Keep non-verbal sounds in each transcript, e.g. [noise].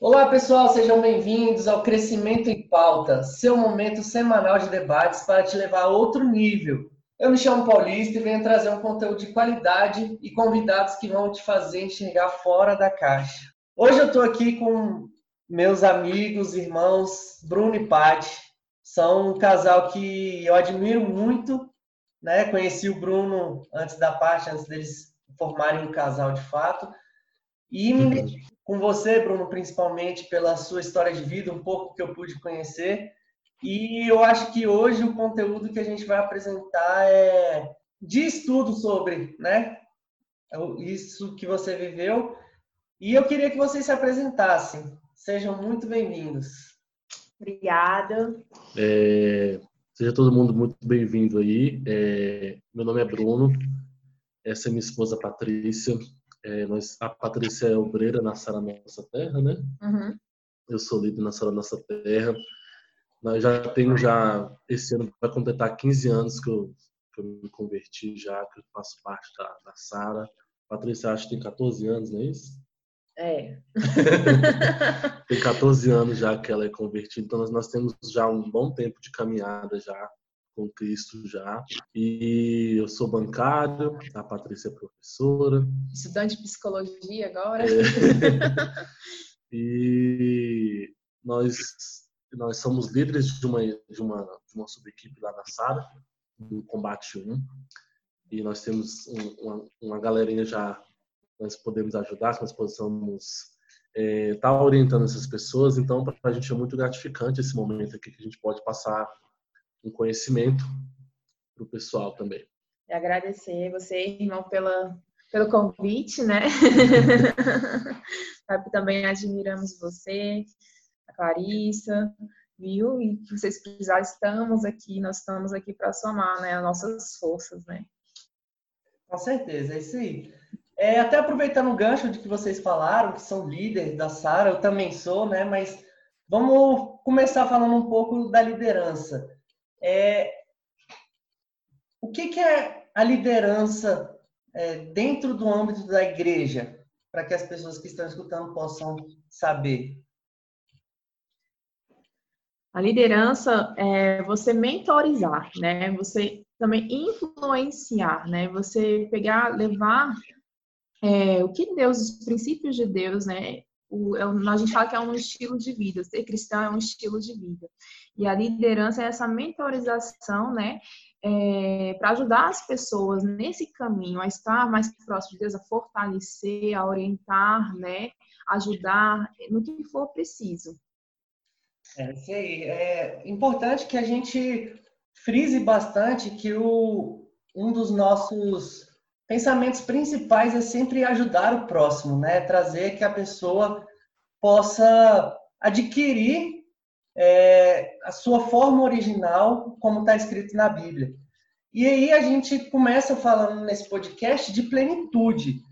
Olá, pessoal, sejam bem-vindos ao Crescimento em Pauta, seu momento semanal de debates para te levar a outro nível. Eu me chamo Paulista e venho trazer um conteúdo de qualidade e convidados que vão te fazer enxergar fora da caixa. Hoje eu estou aqui com meus amigos, irmãos, Bruno e Paty. São um casal que eu admiro muito, né? Conheci o Bruno antes da Paty, antes deles formarem um casal de fato. E me identifico com você, Bruno, principalmente pela sua história de vida, um pouco que eu pude conhecer. E eu acho que hoje o conteúdo que a gente vai apresentar é de estudo sobre, né? Isso que você viveu e eu queria que vocês se apresentassem. Sejam muito bem-vindos. Obrigada. É, seja todo mundo muito bem-vindo aí. É, meu nome é Bruno. Essa é minha esposa Patrícia. É, nós, a Patrícia é obreira na Sara Nossa Terra, né? Uhum. Eu sou líder na Sara Nossa Terra. Nós já tenho já esse ano vai completar 15 anos que eu, que eu me converti já, que eu faço parte da, da Sara. Patrícia acho que tem 14 anos, não é isso? É. [laughs] Tem 14 anos já que ela é convertida, então nós, nós temos já um bom tempo de caminhada já com Cristo já. E eu sou bancário, a Patrícia é professora. Estudante de psicologia agora. É. [laughs] e nós, nós somos líderes de uma, de uma, de uma sub-equipe lá na Sara, do Combate 1. E nós temos um, uma, uma galerinha já nós podemos ajudar, que nós possamos estar é, tá orientando essas pessoas. Então, para a gente é muito gratificante esse momento aqui que a gente pode passar um conhecimento para o pessoal também. E agradecer você, irmão, pela, pelo convite, né? [laughs] também admiramos você, a Clarissa, viu? E que vocês precisarem, estamos aqui, nós estamos aqui para somar né, as nossas forças, né? Com certeza, é isso aí. É, até aproveitando o gancho de que vocês falaram, que são líderes da Sara, eu também sou, né? Mas vamos começar falando um pouco da liderança. É, o que, que é a liderança é, dentro do âmbito da igreja, para que as pessoas que estão escutando possam saber? A liderança é você mentorizar, né? Você também influenciar, né? Você pegar, levar é, o que Deus, os princípios de Deus, né? O, é, a gente fala que é um estilo de vida, ser cristão é um estilo de vida. E a liderança é essa mentorização, né? É, para ajudar as pessoas nesse caminho a estar mais próximo de Deus, a fortalecer, a orientar, né? Ajudar no que for preciso. É isso aí. É importante que a gente frise bastante que o, um dos nossos pensamentos principais é sempre ajudar o próximo, né? Trazer que a pessoa possa adquirir é, a sua forma original, como está escrito na Bíblia. E aí a gente começa falando nesse podcast de plenitude.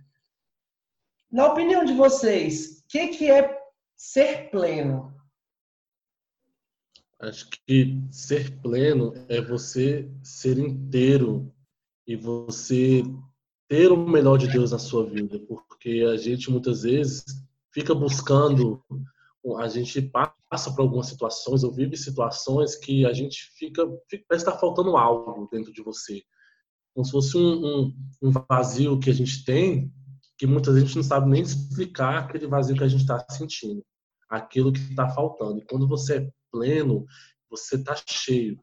Na opinião de vocês, o que, que é ser pleno? Acho que ser pleno é você ser inteiro e você ter o melhor de Deus na sua vida, porque a gente muitas vezes fica buscando, a gente passa por algumas situações ou vive situações que a gente fica, fica parece estar faltando algo dentro de você, como se fosse um, um, um vazio que a gente tem, que muitas vezes a gente não sabe nem explicar aquele vazio que a gente está sentindo, aquilo que está faltando. E quando você é pleno, você está cheio,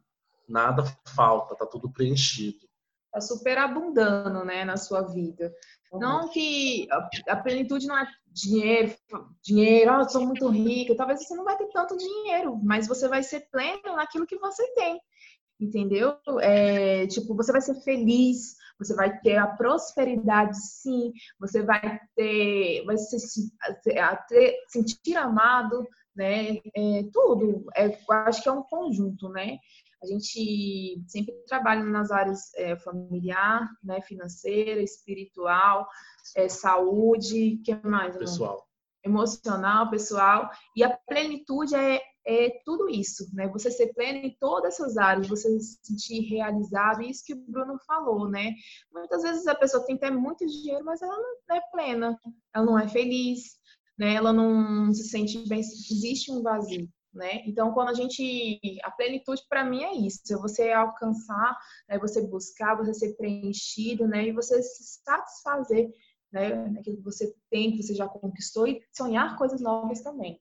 nada falta, está tudo preenchido tá superabundando, né, na sua vida. Uhum. Não que a, plenitude não é dinheiro, dinheiro, oh, eu sou muito rica. Talvez você não vai ter tanto dinheiro, mas você vai ser pleno naquilo que você tem. Entendeu? É, tipo, você vai ser feliz, você vai ter a prosperidade, sim, você vai ter, vai se, sentir amado, né? É, tudo. É, eu acho que é um conjunto, né? A gente sempre trabalha nas áreas é, familiar, né, financeira, espiritual, é, saúde, que mais? Pessoal. Emocional, pessoal. E a plenitude é, é tudo isso, né? Você ser pleno em todas essas áreas, você se sentir realizado, isso que o Bruno falou, né? Muitas vezes a pessoa tem até muito dinheiro, mas ela não é plena, ela não é feliz, né? Ela não se sente bem, existe um vazio. Né? Então, quando a gente. A plenitude, para mim, é isso: é você alcançar, é você buscar, você ser preenchido, né? E você se satisfazer né? naquilo que você tem, que você já conquistou, e sonhar coisas novas também.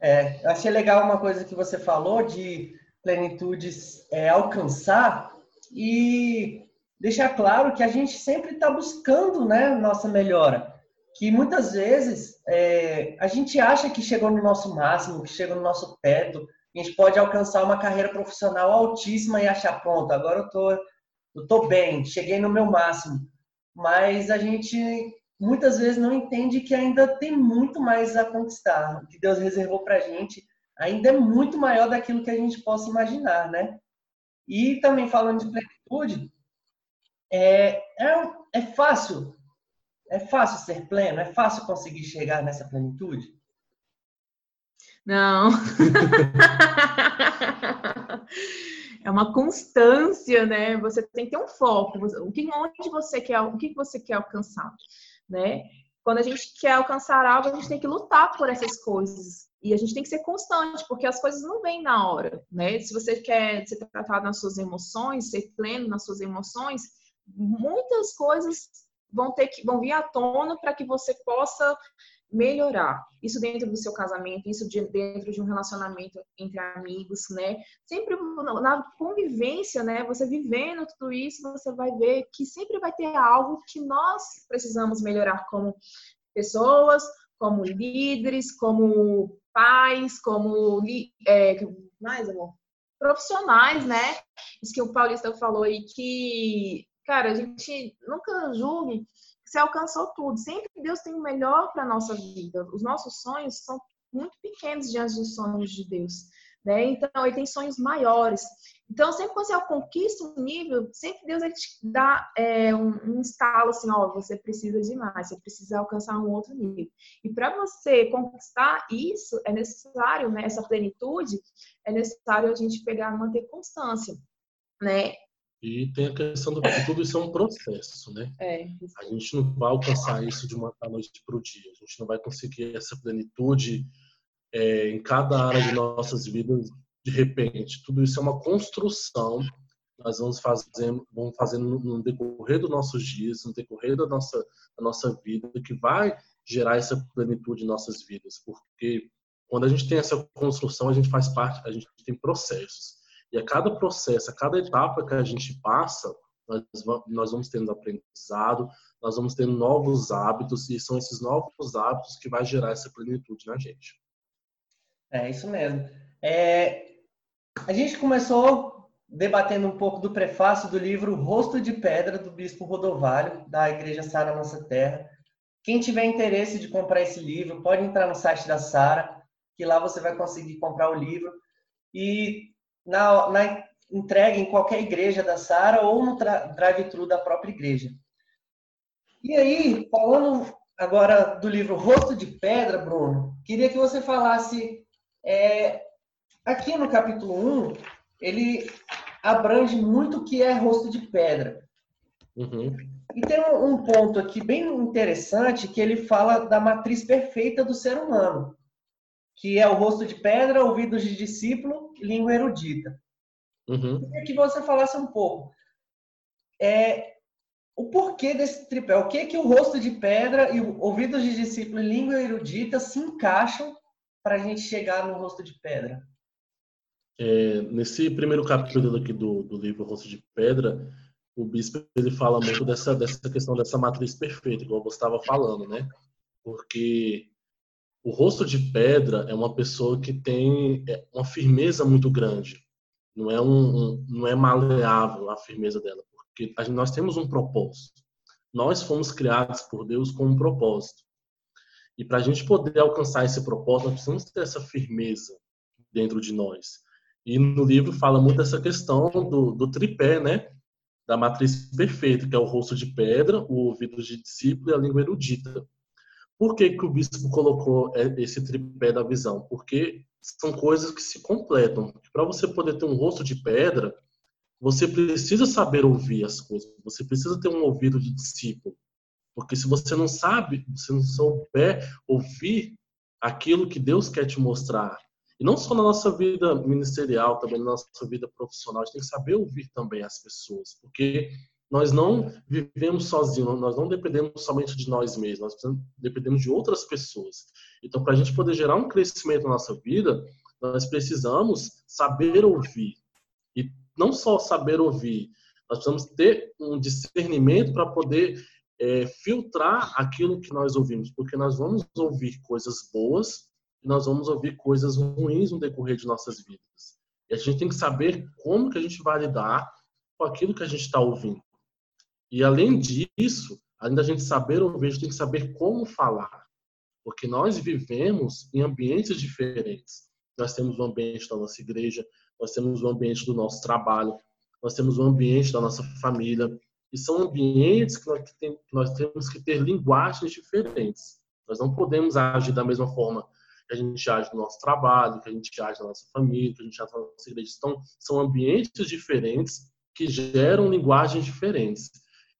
É, achei legal uma coisa que você falou de plenitude é, alcançar e deixar claro que a gente sempre está buscando né, nossa melhora que muitas vezes é, a gente acha que chegou no nosso máximo, que chegou no nosso teto, a gente pode alcançar uma carreira profissional altíssima e achar, pronto, agora eu tô, eu tô bem, cheguei no meu máximo. Mas a gente muitas vezes não entende que ainda tem muito mais a conquistar. O que Deus reservou para a gente ainda é muito maior daquilo que a gente possa imaginar, né? E também falando de plenitude, é, é, é fácil é fácil ser pleno? É fácil conseguir chegar nessa plenitude? Não. [laughs] é uma constância, né? Você tem que ter um foco. O que, onde você quer, o que você quer alcançar, né? Quando a gente quer alcançar algo, a gente tem que lutar por essas coisas. E a gente tem que ser constante, porque as coisas não vêm na hora, né? Se você quer ser tratado nas suas emoções, ser pleno nas suas emoções, muitas coisas vão ter que vão vir à tona para que você possa melhorar. Isso dentro do seu casamento, isso de, dentro de um relacionamento entre amigos, né? Sempre na convivência, né? Você vivendo tudo isso, você vai ver que sempre vai ter algo que nós precisamos melhorar como pessoas, como líderes, como pais, como é, mais amor, profissionais, né? Isso que o Paulista falou e que Cara, a gente nunca julgue que você alcançou tudo. Sempre Deus tem o melhor para nossa vida. Os nossos sonhos são muito pequenos diante dos sonhos de Deus. Né? Então, ele tem sonhos maiores. Então, sempre que você conquista um nível, sempre Deus vai te dar é, um, um estalo assim, ó, você precisa de mais, você precisa alcançar um outro nível. E para você conquistar isso, é necessário, né, essa plenitude, é necessário a gente pegar, manter constância, né? E tem a questão do que tudo isso é um processo, né? É, a gente não vai alcançar isso de uma da noite para o dia. A gente não vai conseguir essa plenitude é, em cada área de nossas vidas de repente. Tudo isso é uma construção. Nós vamos fazendo, vamos fazendo no decorrer dos nossos dias, no decorrer da nossa, da nossa vida, que vai gerar essa plenitude em nossas vidas. Porque quando a gente tem essa construção, a gente faz parte, a gente tem processos. E a cada processo, a cada etapa que a gente passa, nós, vamos tendo aprendizado, nós vamos tendo novos hábitos, e são esses novos hábitos que vai gerar essa plenitude na gente. É isso mesmo. É, a gente começou debatendo um pouco do prefácio do livro Rosto de Pedra, do Bispo Rodovalho, da Igreja Sara Nossa Terra. Quem tiver interesse de comprar esse livro, pode entrar no site da Sara, que lá você vai conseguir comprar o livro. E na, na entrega em qualquer igreja da Sara ou no drive-thru da própria igreja. E aí, falando agora do livro Rosto de Pedra, Bruno, queria que você falasse, é, aqui no capítulo 1, ele abrange muito o que é rosto de pedra. Uhum. E tem um, um, ponto aqui bem interessante que ele fala da matriz perfeita do ser humano que é o rosto de pedra, ouvidos de discípulo, língua erudita. Uhum. Queria que você falasse um pouco é, o porquê desse tripé, o que que o rosto de pedra e o ouvidos de discípulo e língua erudita se encaixam para a gente chegar no rosto de pedra. É, nesse primeiro capítulo aqui do, do livro Rosto de Pedra, o bispo ele fala muito dessa, dessa questão dessa matriz perfeita, igual você estava falando, né? Porque o rosto de pedra é uma pessoa que tem é, uma firmeza muito grande. Não é um, um não é maleável a firmeza dela, porque nós temos um propósito. Nós fomos criados por Deus com um propósito. E para a gente poder alcançar esse propósito, nós precisamos ter essa firmeza dentro de nós. E no livro fala muito dessa questão do, do tripé, né? Da matriz perfeita, que é o rosto de pedra, o ouvido de discípulo e a língua erudita. Por que, que o bispo colocou é, esse tripé da visão? Porque são coisas que se completam. Para você poder ter um rosto de pedra, você precisa saber ouvir as coisas. Você precisa ter um ouvido de discípulo. Porque se você não sabe, se não souber ouvir aquilo que Deus quer te mostrar, e não só na nossa vida ministerial, também na nossa vida profissional, a gente tem que saber ouvir também as pessoas, porque nós não vivemos sozinhos, nós não dependemos somente de nós mesmos, nós dependemos de outras pessoas. Então, para a gente poder gerar um crescimento na nossa vida, nós precisamos saber ouvir. E não só saber ouvir, nós precisamos ter um discernimento para poder é, filtrar aquilo que nós ouvimos, porque nós vamos ouvir coisas boas e nós vamos ouvir coisas ruins no decorrer de nossas vidas. E a gente tem que saber como que a gente vai lidar com aquilo que a gente está ouvindo. E além disso, além da gente saber ouvir, a gente tem que saber como falar. Porque nós vivemos em ambientes diferentes. Nós temos o ambiente da nossa igreja, nós temos o ambiente do nosso trabalho, nós temos o ambiente da nossa família. E são ambientes que nós, que nós temos que ter linguagens diferentes. Nós não podemos agir da mesma forma que a gente age no nosso trabalho, que a gente age na nossa família, que a gente age na nossa igreja. Então, são ambientes diferentes que geram linguagens diferentes.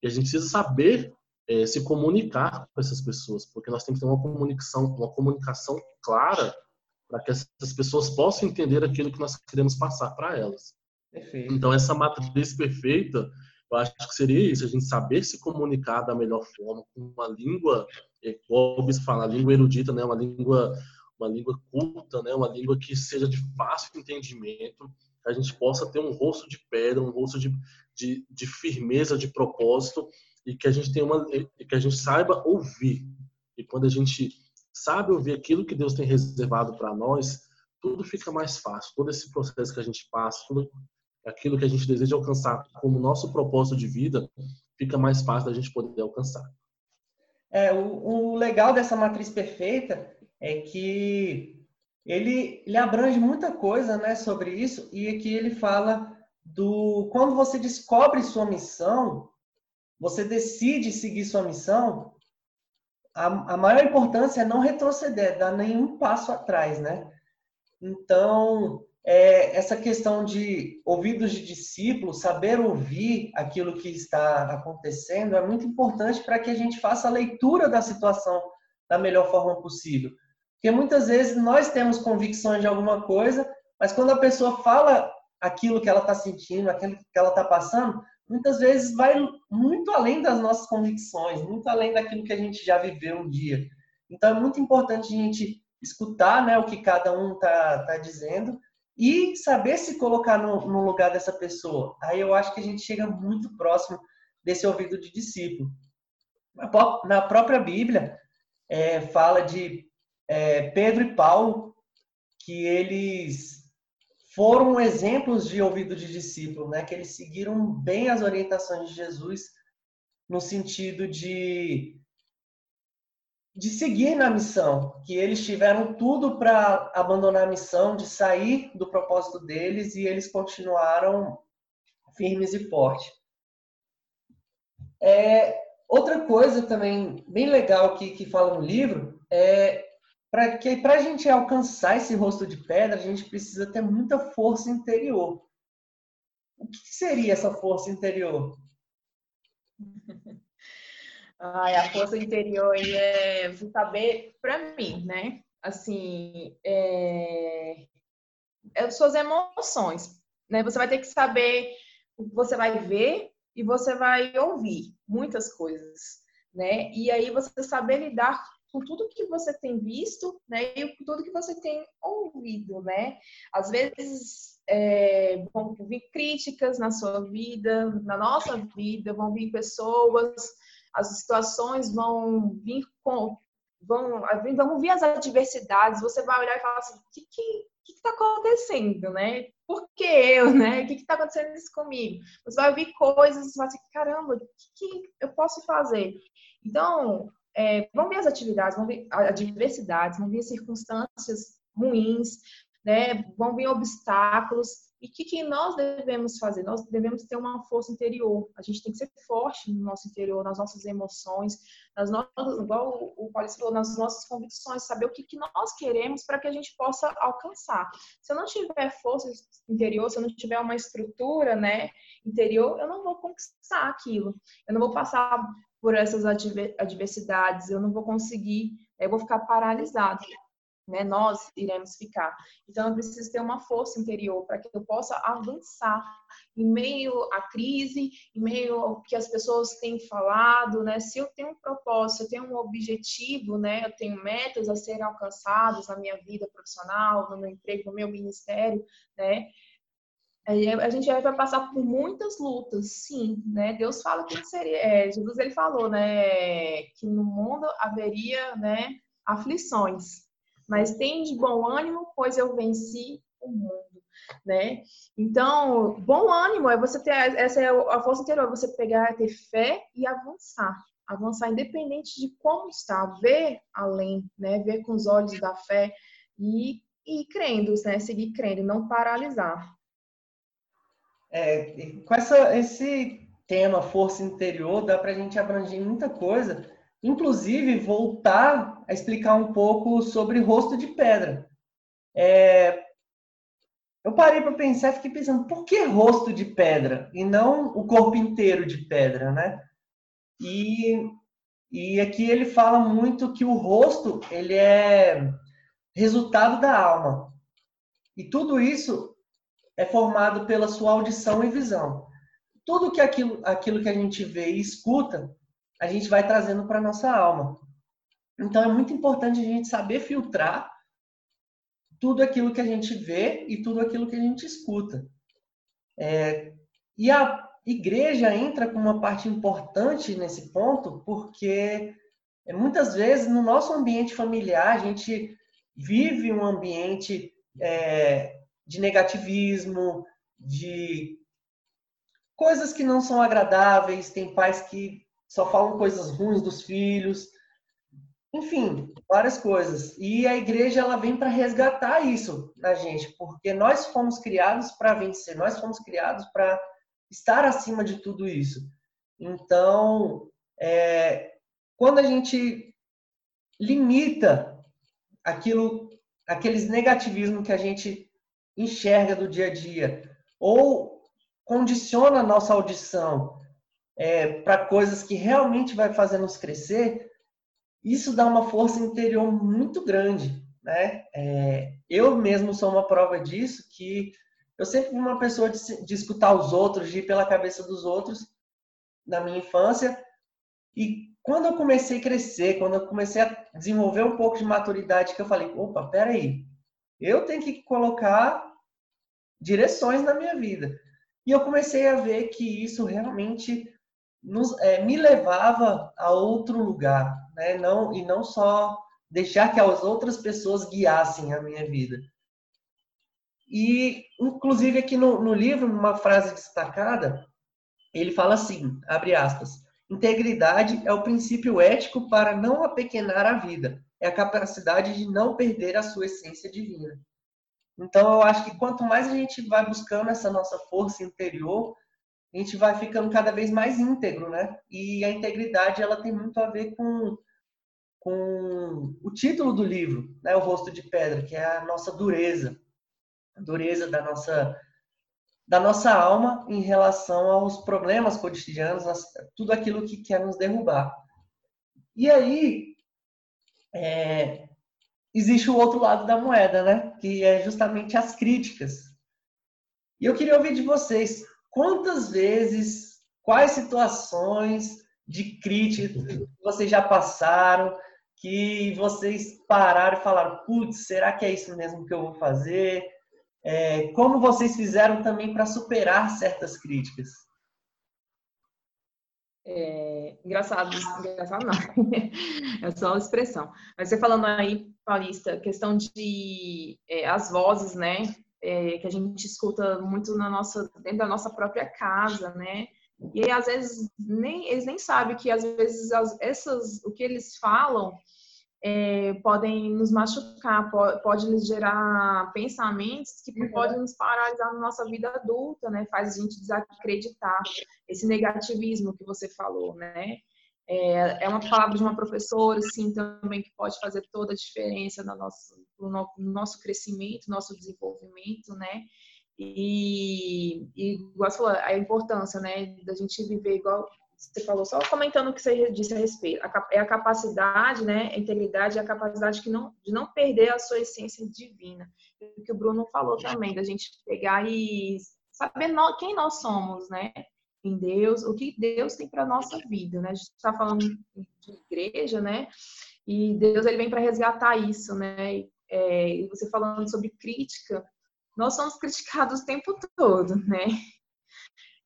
E a gente precisa saber é, se comunicar com essas pessoas, porque nós temos que ter uma comunicação, uma comunicação clara para que essas pessoas possam entender aquilo que nós queremos passar para elas. Perfeito. Então, essa matriz perfeita, eu acho que seria isso, a gente saber se comunicar da melhor forma, com uma língua, como é, se fala, língua erudita, né? uma língua uma língua culta, né? uma língua que seja de fácil entendimento, que a gente possa ter um rosto de pedra, um rosto de, de, de firmeza de propósito e que a gente tenha uma que a gente saiba ouvir. E quando a gente sabe ouvir aquilo que Deus tem reservado para nós, tudo fica mais fácil. Todo esse processo que a gente passa, tudo aquilo que a gente deseja alcançar como nosso propósito de vida, fica mais fácil da gente poder alcançar. É, o, o legal dessa matriz perfeita é que ele, ele abrange muita coisa né, sobre isso e aqui ele fala do quando você descobre sua missão, você decide seguir sua missão, a, a maior importância é não retroceder, dar nenhum passo atrás, né? Então, é, essa questão de ouvidos de discípulo, saber ouvir aquilo que está acontecendo, é muito importante para que a gente faça a leitura da situação da melhor forma possível. Porque muitas vezes nós temos convicções de alguma coisa, mas quando a pessoa fala aquilo que ela está sentindo, aquilo que ela está passando, muitas vezes vai muito além das nossas convicções, muito além daquilo que a gente já viveu um dia. Então é muito importante a gente escutar né, o que cada um está tá dizendo e saber se colocar no, no, lugar dessa pessoa. Aí eu acho que a gente chega muito próximo desse ouvido de discípulo. Na própria Bíblia, é, fala de é, Pedro e Paulo, que eles foram exemplos de ouvido de discípulo, né? Que eles seguiram bem as orientações de Jesus no sentido de de seguir na missão, que eles tiveram tudo para abandonar a missão, de sair do propósito deles e eles continuaram firmes e fortes. É, outra coisa também bem legal que, que fala no livro é para que para a gente alcançar esse rosto de pedra, a gente precisa ter muita força interior. O que seria essa força interior? [laughs] Ai, a força interior é saber para mim, né? Assim, é... é suas emoções, né? Você vai ter que saber você vai ver e você vai ouvir muitas coisas, né? E aí você saber lidar com tudo que você tem visto, né, e com tudo que você tem ouvido, né? Às vezes é, vão vir críticas na sua vida, na nossa vida, vão vir pessoas, as situações vão vir com, vão, vão vir as adversidades. Você vai olhar e falar assim, o que que está acontecendo, né? Por que eu, né? O que está acontecendo isso comigo? Você vai ouvir coisas e vai assim, caramba, o que, que eu posso fazer? Então, é, vão vir as atividades, vão vir adversidades, vão vir circunstâncias ruins, né? vão vir obstáculos, E o que, que, nós devemos fazer? Nós devemos ter uma força interior. A gente tem que ser forte no nosso interior, nas nossas emoções, nas nossas, igual o Paulo falou, nas nossas convicções, saber o que, que nós queremos para que a gente possa alcançar. Se eu não tiver força interior, se eu não tiver uma estrutura né, interior, eu não vou conquistar aquilo. Eu não vou passar por essas adversidades, eu não vou conseguir, eu vou ficar paralisado né, nós iremos ficar. Então, eu preciso ter uma força interior para que eu possa avançar em meio à crise, em meio ao que as pessoas têm falado, né? Se eu tenho um propósito, eu tenho um objetivo, né? Eu tenho metas a serem alcançadas na minha vida profissional, no meu emprego, no meu ministério, né? A gente vai passar por muitas lutas, sim, né? Deus fala que seria, é, Jesus ele falou, né, que no mundo haveria, né, aflições, mas tem de bom ânimo, pois eu venci o mundo, né? Então, bom ânimo é você ter essa é a força interior, você pegar, ter fé e avançar, avançar independente de como está, ver além, né? Ver com os olhos da fé e e crendo, né? Seguir crendo, não paralisar. É, com essa, esse tema força interior dá para a gente abranger muita coisa inclusive voltar a explicar um pouco sobre rosto de pedra. É, eu parei para pensar, fiquei pensando, por que rosto de pedra e não o corpo inteiro de pedra, né? E, e aqui ele fala muito que o rosto ele é resultado da alma. E tudo isso é formado pela sua audição e visão. Tudo que aquilo, aquilo que a gente vê e escuta a gente vai trazendo para nossa alma. Então é muito importante a gente saber filtrar tudo aquilo que a gente vê e tudo aquilo que a gente escuta. É, e a igreja entra com uma parte importante nesse ponto, porque muitas vezes no nosso ambiente familiar a gente vive um ambiente é, de negativismo, de coisas que não são agradáveis. Tem pais que só falam coisas ruins dos filhos, enfim, várias coisas. E a igreja ela vem para resgatar isso na gente, porque nós fomos criados para vencer, nós fomos criados para estar acima de tudo isso. Então, é, quando a gente limita aquilo, aqueles negativismos que a gente enxerga do dia a dia, ou condiciona a nossa audição, é, para coisas que realmente vai fazer nos crescer, isso dá uma força interior muito grande, né? É, eu mesmo sou uma prova disso, que eu sempre fui uma pessoa de, de escutar os outros, de ir pela cabeça dos outros na minha infância, e quando eu comecei a crescer, quando eu comecei a desenvolver um pouco de maturidade, que eu falei, opa, peraí, eu tenho que colocar direções na minha vida. E eu comecei a ver que isso realmente nos, é, me levava a outro lugar, né? Não e não só deixar que as outras pessoas guiassem a minha vida. E inclusive aqui no, no livro, uma frase destacada, ele fala assim, abre aspas: Integridade é o princípio ético para não apequenar a vida. É a capacidade de não perder a sua essência divina. Então, eu acho que quanto mais a gente vai buscando essa nossa força interior, a gente vai ficando cada vez mais íntegro, né? E a integridade ela tem muito a ver com, com o título do livro, né? O rosto de pedra, que é a nossa dureza, a dureza da nossa da nossa alma em relação aos problemas cotidianos, tudo aquilo que quer nos derrubar. E aí é, existe o outro lado da moeda, né? Que é justamente as críticas. E eu queria ouvir de vocês quantas vezes, quais situações de crítica vocês já passaram, que vocês pararam e falaram, putz, será que é isso mesmo que eu vou fazer? É, como vocês fizeram também para superar certas críticas? É, engraçado, engraçado não, [laughs] é só uma expressão. Mas você falando aí, Paulista, questão de é, as vozes, né? é, que a gente escuta muito na nossa, dentro da nossa própria casa, né? E aí, às vezes, nem, eles nem sabem que, às vezes, as, essas, o que eles falam é, podem nos machucar, pode, pode nos gerar pensamentos que uhum. podem nos paralisar na nossa vida adulta, né? Faz a gente desacreditar esse negativismo que você falou, né? É, é uma palavra de uma professora, sim, também que pode fazer toda a diferença no nosso, no nosso crescimento, nosso desenvolvimento, né? E, e igual você falou, a importância, né, da gente viver igual você falou, só comentando o que você disse a respeito, é a capacidade, né, a integridade, é a capacidade que não, de não perder a sua essência divina. O que o Bruno falou também, da gente pegar e saber quem nós somos, né, em Deus, o que Deus tem para nossa vida, né? A gente está falando de igreja, né? E Deus ele vem para resgatar isso, né? É, e você falando sobre crítica, nós somos criticados o tempo todo, né?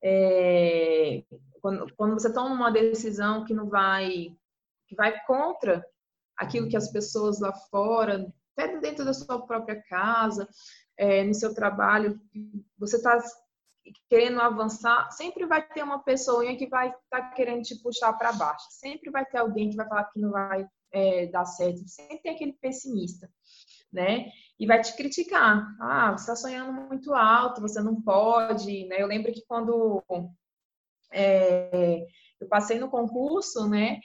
É, quando, quando você toma uma decisão que não vai, que vai contra aquilo que as pessoas lá fora, até dentro da sua própria casa, é, no seu trabalho, você está querendo avançar, sempre vai ter uma pessoa que vai estar tá querendo te puxar para baixo. Sempre vai ter alguém que vai falar que não vai é, dar certo. Sempre tem aquele pessimista, né? E vai te criticar. Ah, você está sonhando muito alto, você não pode, né? Eu lembro que quando é, eu passei no concurso, né?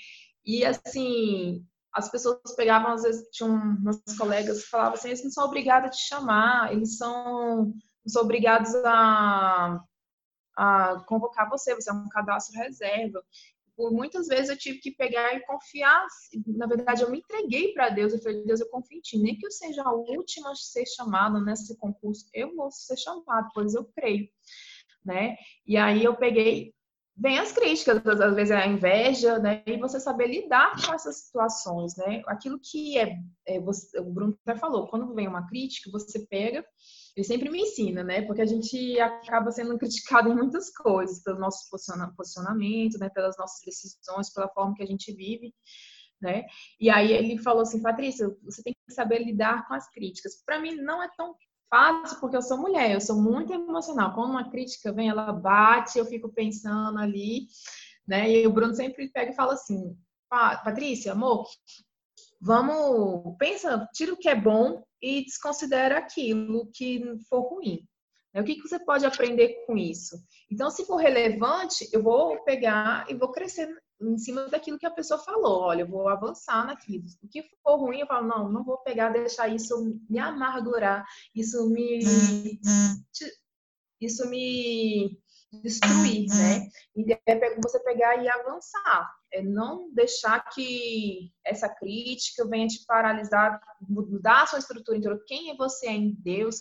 E assim, as pessoas pegavam, às vezes, tinham umas colegas que falavam assim, eles não são obrigados a te chamar, eles são, não são obrigados a, a convocar você, você é um cadastro reserva. Por muitas vezes eu tive que pegar e confiar, na verdade eu me entreguei para Deus, eu falei, Deus, eu confio em ti, nem que eu seja a última a ser chamada nesse concurso, eu vou ser chamado, pois eu creio, né? E aí eu peguei vem as críticas, às vezes é a inveja, né? E você saber lidar com essas situações, né? Aquilo que é, é você, o Bruno até falou, quando vem uma crítica, você pega, ele sempre me ensina, né? Porque a gente acaba sendo criticado em muitas coisas, pelo nosso posicionamento, né? Pelas nossas decisões, pela forma que a gente vive. Né? E aí ele falou assim, Patrícia, você tem que saber lidar com as críticas. Para mim não é tão fácil porque eu sou mulher, eu sou muito emocional. Quando uma crítica vem, ela bate, eu fico pensando ali, né? E o Bruno sempre pega e fala assim: Patrícia, amor, vamos, pensa, tira o que é bom e desconsidera aquilo que for ruim. O que, que você pode aprender com isso? Então, se for relevante, eu vou pegar e vou crescer em cima daquilo que a pessoa falou. Olha, eu vou avançar naquilo. O que for ruim, eu falo, não, não vou pegar, deixar isso me amargurar, isso me. Isso me destruir, né? E é você pegar e avançar. É não deixar que essa crítica venha te paralisar, mudar a sua estrutura interior. Quem é você em Deus?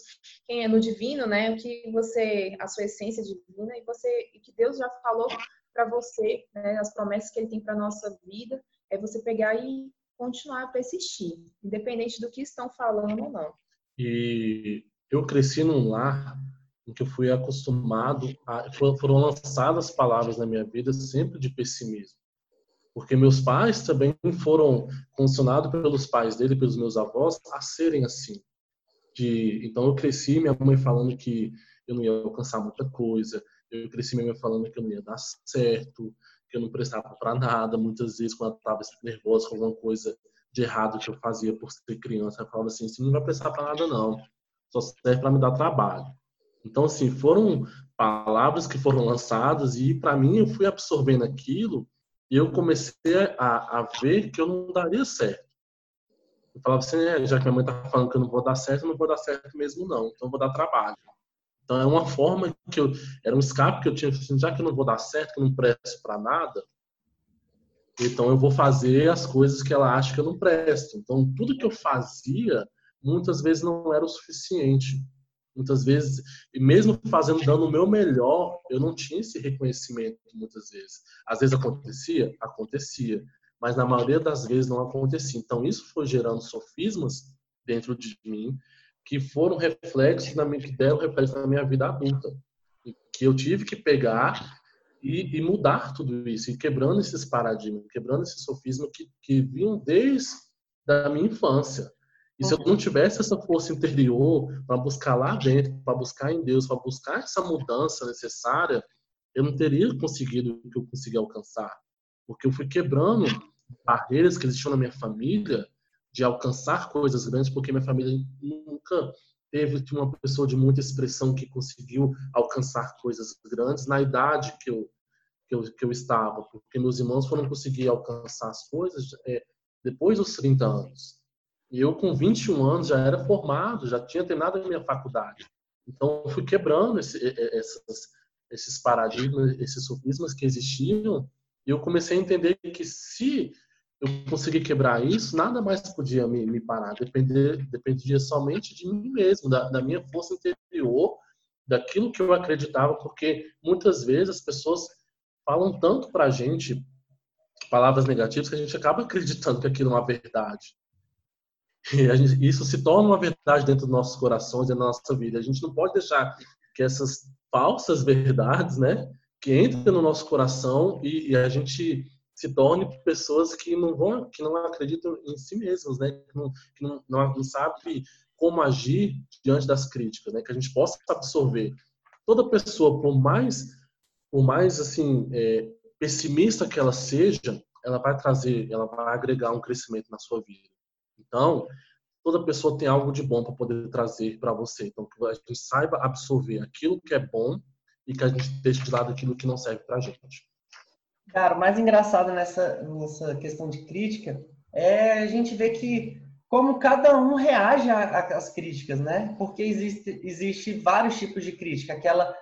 Quem é no divino, né? O que você, a sua essência divina e você, e que Deus já falou para você, né, as promessas que ele tem para nossa vida, é você pegar e continuar a persistir, independente do que estão falando ou não. E eu cresci num lar em que eu fui acostumado a, foram lançadas palavras na minha vida sempre de pessimismo. Porque meus pais também foram condicionados pelos pais dele, pelos meus avós, a serem assim. De, então eu cresci, minha mãe falando que eu não ia alcançar muita coisa, eu cresci mesmo falando que eu não ia dar certo, que eu não prestava para nada. Muitas vezes, quando eu estava nervosa com alguma coisa de errado que eu fazia por ser criança, eu falava assim: você não vai prestar para nada, não. Só serve para me dar trabalho. Então, assim, foram palavras que foram lançadas e, para mim, eu fui absorvendo aquilo e eu comecei a, a ver que eu não daria certo. Eu falava assim: é, já que minha mãe está falando que eu não vou dar certo, eu não vou dar certo mesmo, não. Então, eu vou dar trabalho. Então é uma forma que eu era um escape que eu tinha, assim, já que eu não vou dar certo, que eu não presto para nada, então eu vou fazer as coisas que ela acha que eu não presto. Então tudo que eu fazia muitas vezes não era o suficiente. Muitas vezes, e mesmo fazendo dando o meu melhor, eu não tinha esse reconhecimento muitas vezes. Às vezes acontecia, acontecia, mas na maioria das vezes não acontecia. Então isso foi gerando sofismas dentro de mim que foram reflexos na minha, que deram reflexos na minha vida adulta. Que eu tive que pegar e, e, mudar tudo isso, e quebrando esses paradigmas, quebrando esses sofismas que, que vinham desde a minha infância. E se eu não tivesse essa força interior para buscar lá dentro, para buscar em Deus, para buscar essa mudança necessária, eu não teria conseguido o que eu consegui alcançar. Porque eu fui quebrando barreiras que existiam na minha família de alcançar coisas grandes, porque minha família nunca teve uma pessoa de muita expressão que conseguiu alcançar coisas grandes na idade que eu, que eu, que eu estava, porque meus irmãos foram conseguir alcançar as coisas é, depois dos 30 anos. E eu, com 21 anos, já era formado, já tinha terminado a minha faculdade. Então, eu fui quebrando esse, esses, esses paradigmas, esses sofismas que existiam, e eu comecei a entender que se eu conseguir quebrar isso, nada mais podia me, me parar. Depender, dependia somente de mim mesmo, da, da minha força interior, daquilo que eu acreditava, porque muitas vezes as pessoas falam tanto para a gente palavras negativas que a gente acaba acreditando que aquilo é uma verdade. E gente, isso se torna uma verdade dentro dos nossos corações e da nossa vida. A gente não pode deixar que essas falsas verdades, né, que entrem no nosso coração e, e a gente se torne pessoas que não vão, que não acreditam em si mesmos, né? Que não, que não, não, não sabe como agir diante das críticas, né? Que a gente possa absorver. Toda pessoa, por mais, por mais assim é, pessimista que ela seja, ela vai trazer, ela vai agregar um crescimento na sua vida. Então, toda pessoa tem algo de bom para poder trazer para você. Então, que a gente saiba absorver aquilo que é bom e que a gente deixe de lado aquilo que não serve para a gente. Cara, o mais engraçado nessa, nessa questão de crítica é a gente ver que como cada um reage às críticas, né? Porque existe, existe vários tipos de crítica. Aquela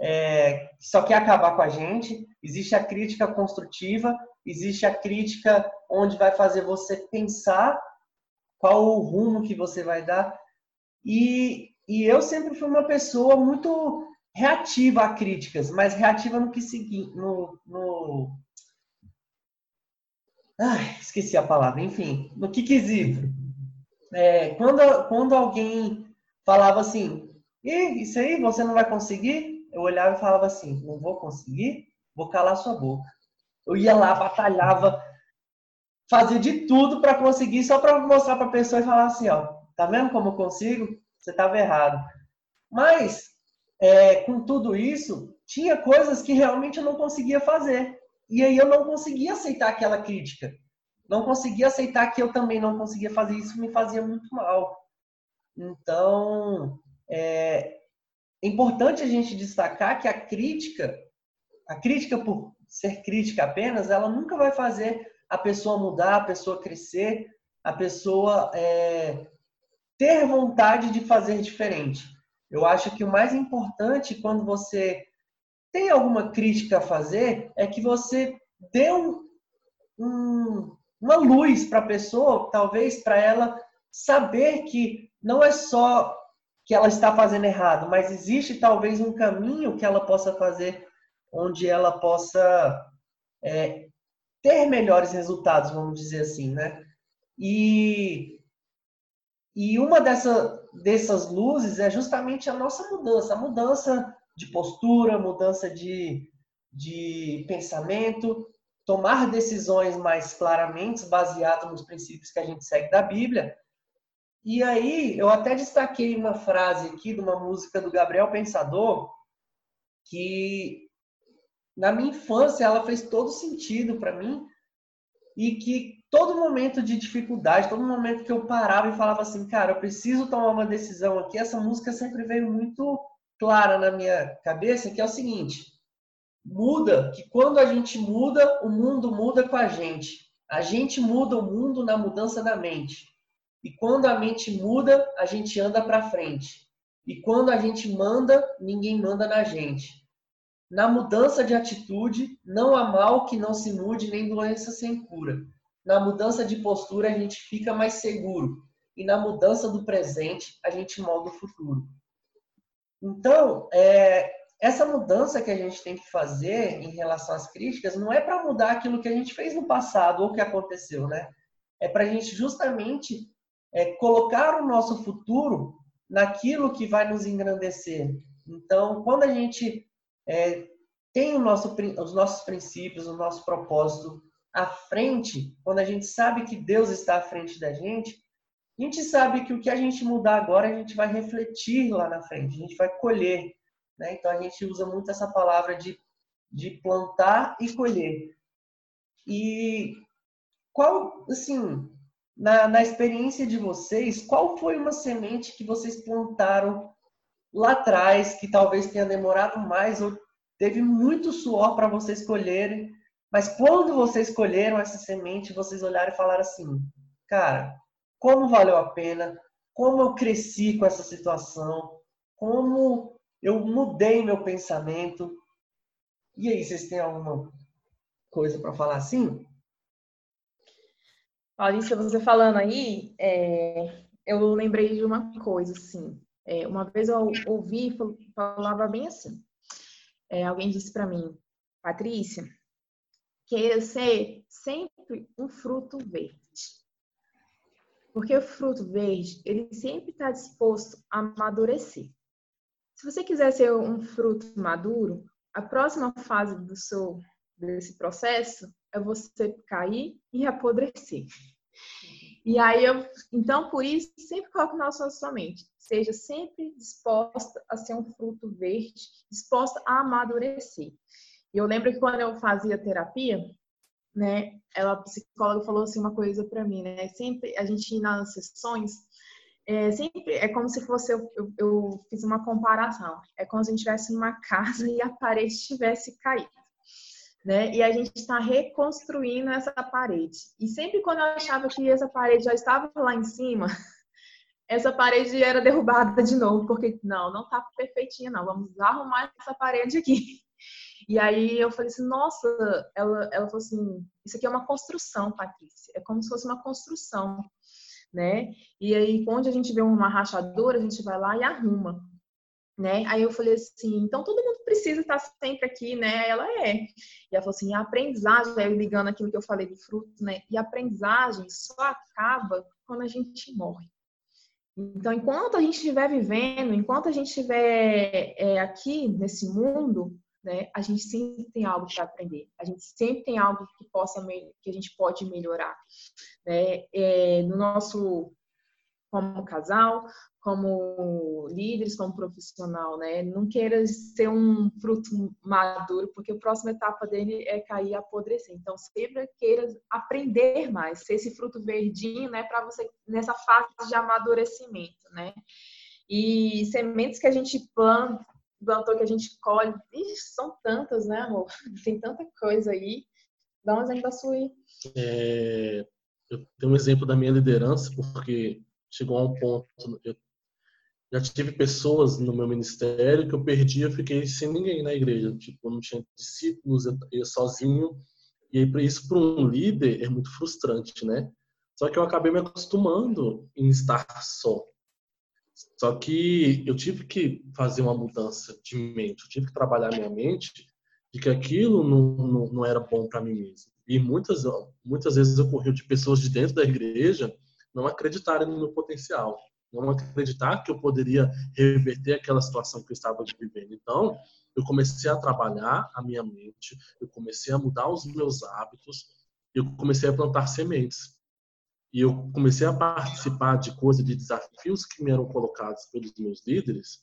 é, que só quer acabar com a gente, existe a crítica construtiva, existe a crítica onde vai fazer você pensar qual o rumo que você vai dar. E, e eu sempre fui uma pessoa muito reativa a críticas, mas reativa no que seguinte, no, no... Ai, esqueci a palavra, enfim, no que quesito. É, quando, quando alguém falava assim, e isso aí você não vai conseguir, eu olhava e falava assim, não vou conseguir, vou calar sua boca. Eu ia lá, batalhava, fazia de tudo para conseguir, só para mostrar para a pessoa e falar assim, ó, tá vendo como eu consigo? Você estava errado. Mas é, com tudo isso, tinha coisas que realmente eu não conseguia fazer. E aí eu não conseguia aceitar aquela crítica. Não conseguia aceitar que eu também não conseguia fazer isso, me fazia muito mal. Então, é, é importante a gente destacar que a crítica, a crítica por ser crítica apenas, ela nunca vai fazer a pessoa mudar, a pessoa crescer, a pessoa é, ter vontade de fazer diferente. Eu acho que o mais importante quando você tem alguma crítica a fazer é que você dê um, um, uma luz para a pessoa, talvez para ela saber que não é só que ela está fazendo errado, mas existe talvez um caminho que ela possa fazer onde ela possa é, ter melhores resultados, vamos dizer assim, né? E, e uma dessa, dessas luzes é justamente a nossa mudança, a mudança de postura, mudança de, de pensamento, tomar decisões mais claramente baseadas nos princípios que a gente segue da Bíblia. E aí, eu até destaquei uma frase aqui de uma música do Gabriel Pensador, que na minha infância ela fez todo sentido para mim e que todo momento de dificuldade, todo momento que eu parava e falava assim, cara, eu preciso tomar uma decisão aqui, essa música sempre veio muito clara na minha cabeça, que é o seguinte: muda, que quando a gente muda, o mundo muda com a gente. A gente muda o mundo na mudança da mente. E quando a mente muda, a gente anda para frente. E quando a gente manda, ninguém manda na gente. Na mudança de atitude, não há mal que não se mude, nem doença sem cura na mudança de postura a gente fica mais seguro e na mudança do presente a gente molda o futuro. Então, é, essa mudança que a gente tem que fazer em relação às críticas não é para mudar aquilo que a gente fez no passado ou que aconteceu, né? É para a gente justamente é, colocar o nosso futuro naquilo que vai nos engrandecer. Então, quando a gente é, tem nosso, os nossos princípios, o nosso propósito à frente, quando a gente sabe que Deus está à frente da gente, a gente sabe que o que a gente mudar agora, a gente vai refletir lá na frente, a gente vai colher. Né? Então a gente usa muito essa palavra de, de plantar e colher. E qual, assim, na, na experiência de vocês, qual foi uma semente que vocês plantaram lá atrás, que talvez tenha demorado mais ou teve muito suor para vocês colherem, mas quando vocês escolheram essa semente, vocês olharam e falaram assim: cara, como valeu a pena, como eu cresci com essa situação, como eu mudei meu pensamento. E aí, vocês têm alguma coisa para falar assim? Maurício, você falando aí, é, eu lembrei de uma coisa, assim. É, uma vez eu ouvi, falava bem assim. É, alguém disse para mim, Patrícia, queira ser sempre um fruto verde. Porque o fruto verde, ele sempre está disposto a amadurecer. Se você quiser ser um fruto maduro, a próxima fase do seu desse processo é você cair e apodrecer. E aí eu, então por isso sempre coloco na sua mente, seja sempre disposta a ser um fruto verde, disposta a amadurecer. E eu lembro que quando eu fazia terapia, né, ela, a psicóloga falou assim uma coisa para mim, né, sempre a gente nas sessões, é, sempre é como se fosse eu, eu, eu, fiz uma comparação, é como se a gente estivesse numa [laughs] casa e a parede tivesse caído. Né? E a gente está reconstruindo essa parede. E sempre quando eu achava que essa parede já estava lá em cima, [laughs] essa parede era derrubada de novo, porque não, não está perfeitinha, não. Vamos arrumar essa parede aqui. E aí eu falei assim, nossa, ela, ela falou assim, isso aqui é uma construção, Patrícia. É como se fosse uma construção, né? E aí, onde a gente vê uma rachadura, a gente vai lá e arruma. Né? Aí eu falei assim, então todo mundo precisa estar sempre aqui, né? Ela é. E ela falou assim, a aprendizagem, aí ligando aquilo que eu falei do fruto, né? E a aprendizagem só acaba quando a gente morre. Então, enquanto a gente estiver vivendo, enquanto a gente estiver é, aqui nesse mundo, né, a gente sempre tem algo para aprender. A gente sempre tem algo que possa que a gente pode melhorar, né? É, no nosso como casal, como líderes, como profissional, né? Não queira ser um fruto maduro, porque a próxima etapa dele é cair e apodrecer. Então, sempre queira aprender mais, ser esse fruto verdinho, né? Para você nessa fase de amadurecimento, né? E sementes que a gente planta, plantou que a gente colhe, Ixi, são tantas, né, amor? Tem tanta coisa aí. Dá um exemplo da sua aí. É, eu tenho um exemplo da minha liderança, porque chegou a um ponto, eu já tive pessoas no meu ministério que eu perdi, eu fiquei sem ninguém na igreja, tipo, eu não tinha discípulos, eu ia sozinho, e aí isso para um líder é muito frustrante, né? Só que eu acabei me acostumando em estar só. Só que eu tive que fazer uma mudança de mente, eu tive que trabalhar minha mente de que aquilo não, não, não era bom para mim mesmo. E muitas, muitas vezes ocorreu de pessoas de dentro da igreja não acreditarem no meu potencial, não acreditar que eu poderia reverter aquela situação que eu estava vivendo. Então, eu comecei a trabalhar a minha mente, eu comecei a mudar os meus hábitos, eu comecei a plantar sementes. E eu comecei a participar de coisas, de desafios que me eram colocados pelos meus líderes,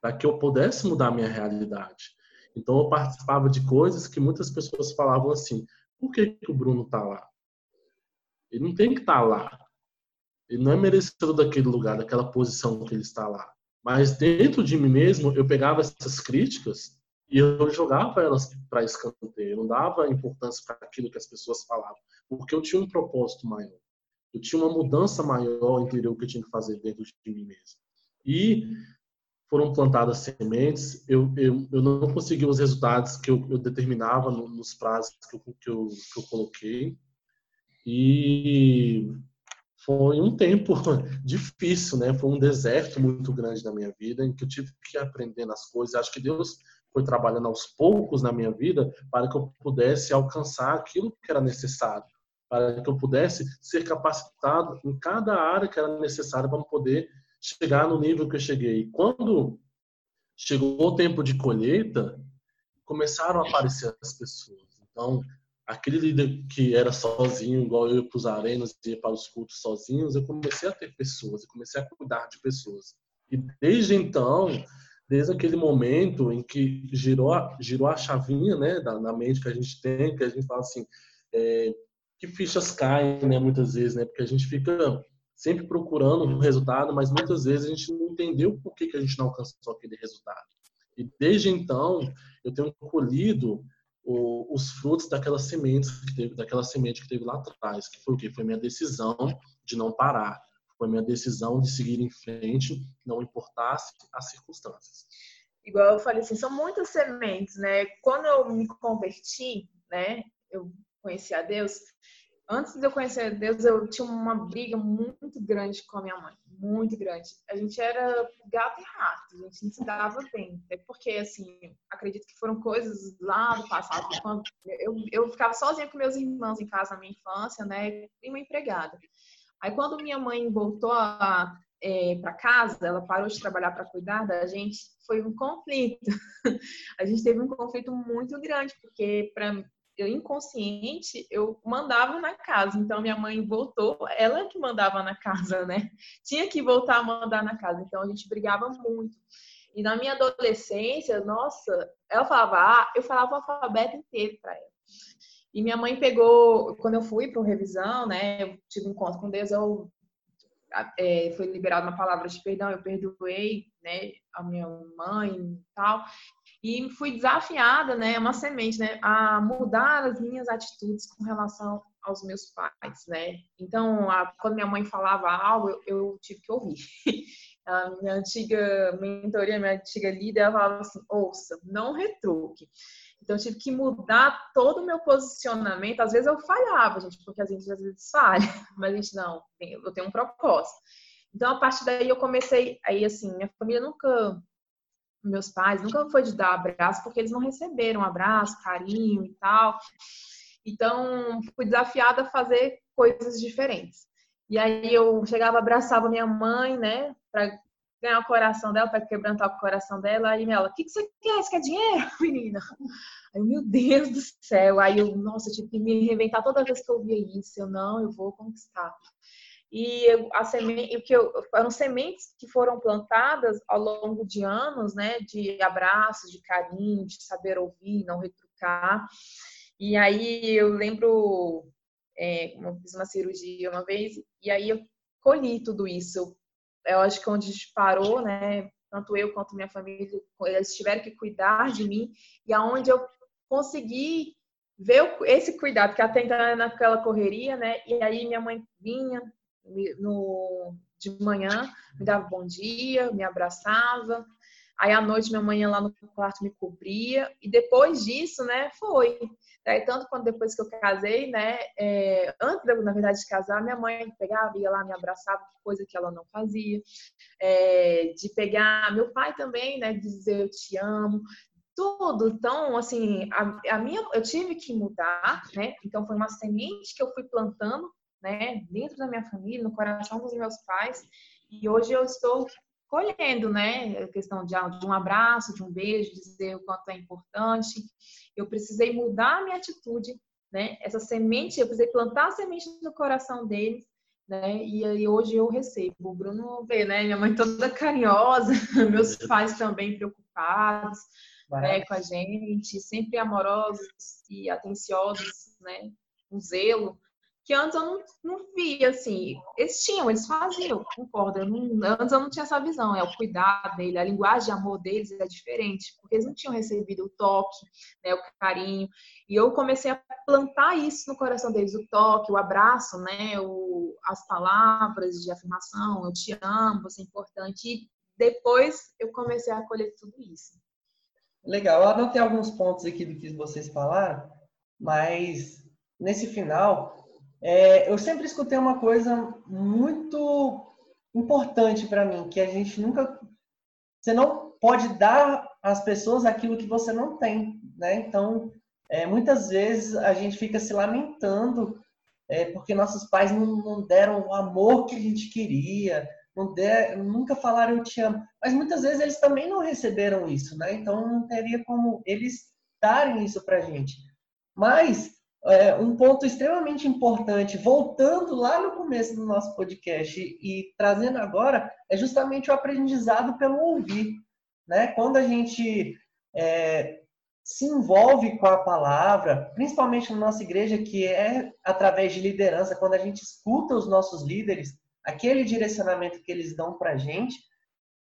para que eu pudesse mudar a minha realidade. Então, eu participava de coisas que muitas pessoas falavam assim: por que, que o Bruno está lá? Ele não tem que estar tá lá. Ele não é merecedor daquele lugar, daquela posição que ele está lá. Mas dentro de mim mesmo, eu pegava essas críticas e eu jogava elas para escanteio. Eu não dava importância para aquilo que as pessoas falavam, porque eu tinha um propósito maior. Eu tinha uma mudança maior interior que eu tinha que fazer dentro de mim mesmo. E foram plantadas sementes, eu, eu, eu não consegui os resultados que eu, eu determinava no, nos prazos que eu, que eu, que eu coloquei. E foi um tempo [laughs] difícil, né? Foi um deserto muito grande na minha vida, em que eu tive que aprender as coisas. Acho que Deus foi trabalhando aos poucos na minha vida para que eu pudesse alcançar aquilo que era necessário, para que eu pudesse ser capacitado em cada área que era necessária para poder chegar no nível que eu cheguei. Quando chegou o tempo de colheita, começaram a aparecer as pessoas. Então, aquele líder que era sozinho, igual eu para os arenas, ia para os cultos sozinhos, eu comecei a ter pessoas, eu comecei a cuidar de pessoas. E desde então, desde aquele momento em que girou girou a chavinha, né, na mente que a gente tem, que a gente fala assim, é, que fichas caem, né, muitas vezes, né? Porque a gente fica sempre procurando um resultado, mas muitas vezes a gente não entendeu por que, que a gente não alcançou aquele resultado. E desde então, eu tenho colhido o, os frutos daquela semente que teve, daquela semente que teve lá atrás, que foi o que foi minha decisão de não parar, foi minha decisão de seguir em frente, não importasse as circunstâncias. Igual eu falei assim, são muitas sementes, né? Quando eu me converti, né, eu conheci a Deus, antes de eu conhecer a Deus, eu tinha uma briga muito grande com a minha mãe, muito grande. A gente era gato e rato, a gente não se dava bem. É porque, assim, acredito que foram coisas lá do passado. Quando eu, eu ficava sozinha com meus irmãos em casa na minha infância, né, e uma empregada. Aí, quando minha mãe voltou é, para casa, ela parou de trabalhar para cuidar da gente, foi um conflito. [laughs] a gente teve um conflito muito grande, porque para eu inconsciente, eu mandava na casa. Então minha mãe voltou, ela que mandava na casa, né? Tinha que voltar a mandar na casa. Então a gente brigava muito. E na minha adolescência, nossa, ela falava, ah, eu falava o alfabeto inteiro para ela. E minha mãe pegou, quando eu fui para revisão, né, eu tive um encontro com Deus, eu é, foi liberada uma palavra de perdão, eu perdoei, né, a minha mãe e tal e fui desafiada, né, uma semente, né, a mudar as minhas atitudes com relação aos meus pais, né. Então, a, quando minha mãe falava algo, eu, eu tive que ouvir. [laughs] A minha antiga mentoria, minha antiga líder, ela falava assim: ouça, não retruque. Então, eu tive que mudar todo o meu posicionamento. Às vezes eu falhava, gente, porque a gente às vezes falha, [laughs] mas a gente não, eu tenho um propósito. Então, a partir daí eu comecei, aí assim, minha família nunca meus pais, nunca foi de dar abraço, porque eles não receberam abraço, carinho e tal. Então, fui desafiada a fazer coisas diferentes. E aí eu chegava, abraçava minha mãe, né, para ganhar o coração dela, para quebrantar o coração dela. Aí ela, o que, que você quer? Você quer dinheiro, [laughs] menina? Aí eu, meu Deus do céu. Aí eu, nossa, eu tive que me reinventar toda vez que eu via isso. Eu, não, eu vou conquistar. E a semente, que eu, foram sementes que foram plantadas ao longo de anos, né, de abraços, de carinho, de saber ouvir, não retrucar. E aí eu lembro, é, eu fiz uma cirurgia uma vez, e aí eu colhi tudo isso. Eu acho que onde parou, né, tanto eu quanto minha família, eles tiveram que cuidar de mim, e aonde eu consegui ver esse cuidado, que até então era naquela correria, né, e aí minha mãe vinha, no, de manhã, me dava bom dia, me abraçava. Aí à noite minha mãe ia lá no quarto me cobria. E depois disso, né, foi. Daí, tanto quando depois que eu casei, né, é, antes, na verdade, de casar, minha mãe pegava, ia lá, me abraçava, coisa que ela não fazia. É, de pegar, meu pai também, né, dizer eu te amo, tudo. Então, assim, a, a, minha, eu tive que mudar, né? Então, foi uma semente que eu fui plantando né, dentro da minha família, no coração dos meus pais. E hoje eu estou colhendo, né, a questão de, de um abraço, de um beijo, dizer o quanto é importante. Eu precisei mudar a minha atitude, né? Essa semente, eu precisei plantar a semente no coração deles, né? E aí hoje eu recebo. O Bruno vê, né? Minha mãe toda carinhosa, [laughs] meus pais também preocupados, né, com a gente, sempre amorosos e atenciosos, né? Com zelo que antes eu não, não via, assim, eles tinham, eles faziam, concordo, eu não, antes eu não tinha essa visão, é o cuidado dele, a linguagem de amor deles é diferente, porque eles não tinham recebido o toque, né, o carinho, e eu comecei a plantar isso no coração deles, o toque, o abraço, né, o, as palavras de afirmação, eu te amo, você é importante, e depois eu comecei a acolher tudo isso. Legal, eu anotei alguns pontos aqui do que vocês falaram, mas nesse final é, eu sempre escutei uma coisa muito importante para mim, que a gente nunca. Você não pode dar às pessoas aquilo que você não tem, né? Então, é, muitas vezes a gente fica se lamentando é, porque nossos pais não, não, deram o amor que a gente queria, não der, nunca falaram eu te amo. Mas muitas vezes eles também não receberam isso, né? Então não teria como eles darem isso pra gente. Mas é, um ponto extremamente importante, voltando lá no começo do nosso podcast e trazendo agora, é justamente o aprendizado pelo ouvir. Né? Quando a gente é, se envolve com a palavra, principalmente na nossa igreja, que é através de liderança, quando a gente escuta os nossos líderes, aquele direcionamento que eles dão para a gente,